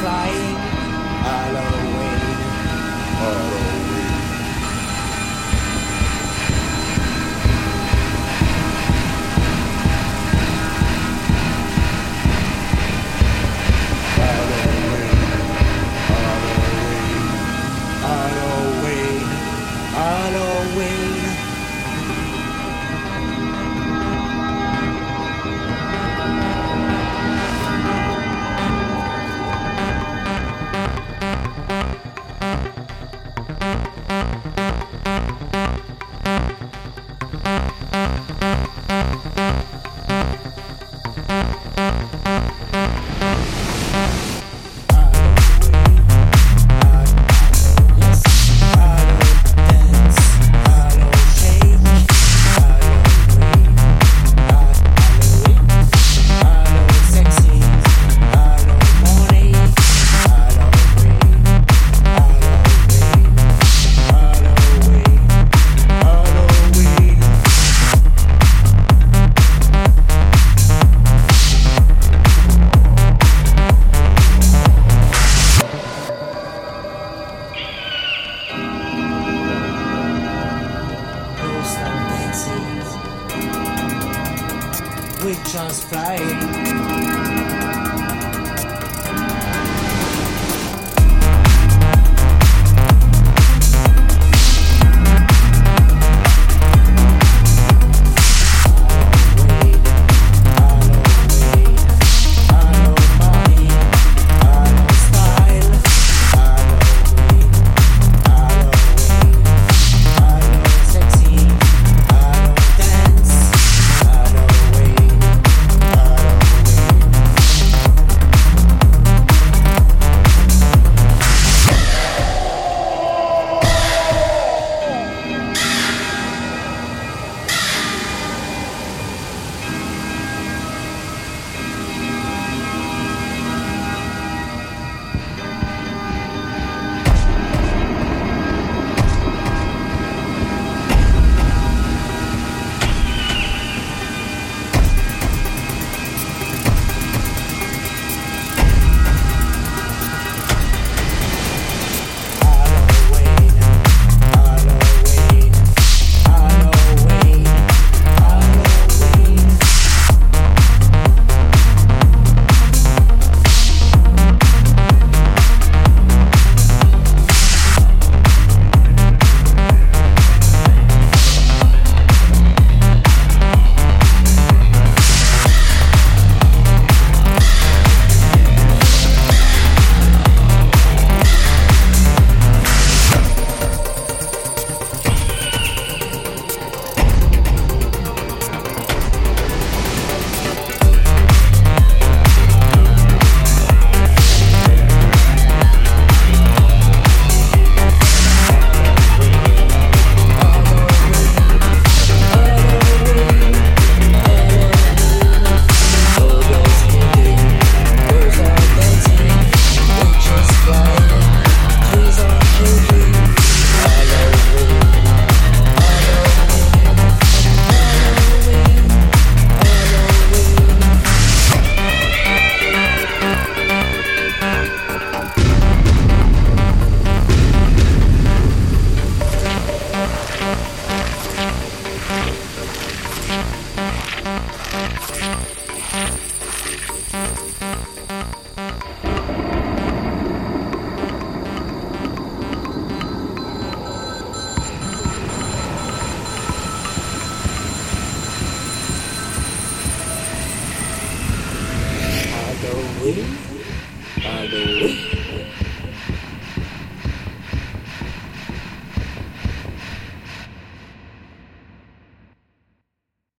Flying. Halloween. Halloween, Just flying. Halloween.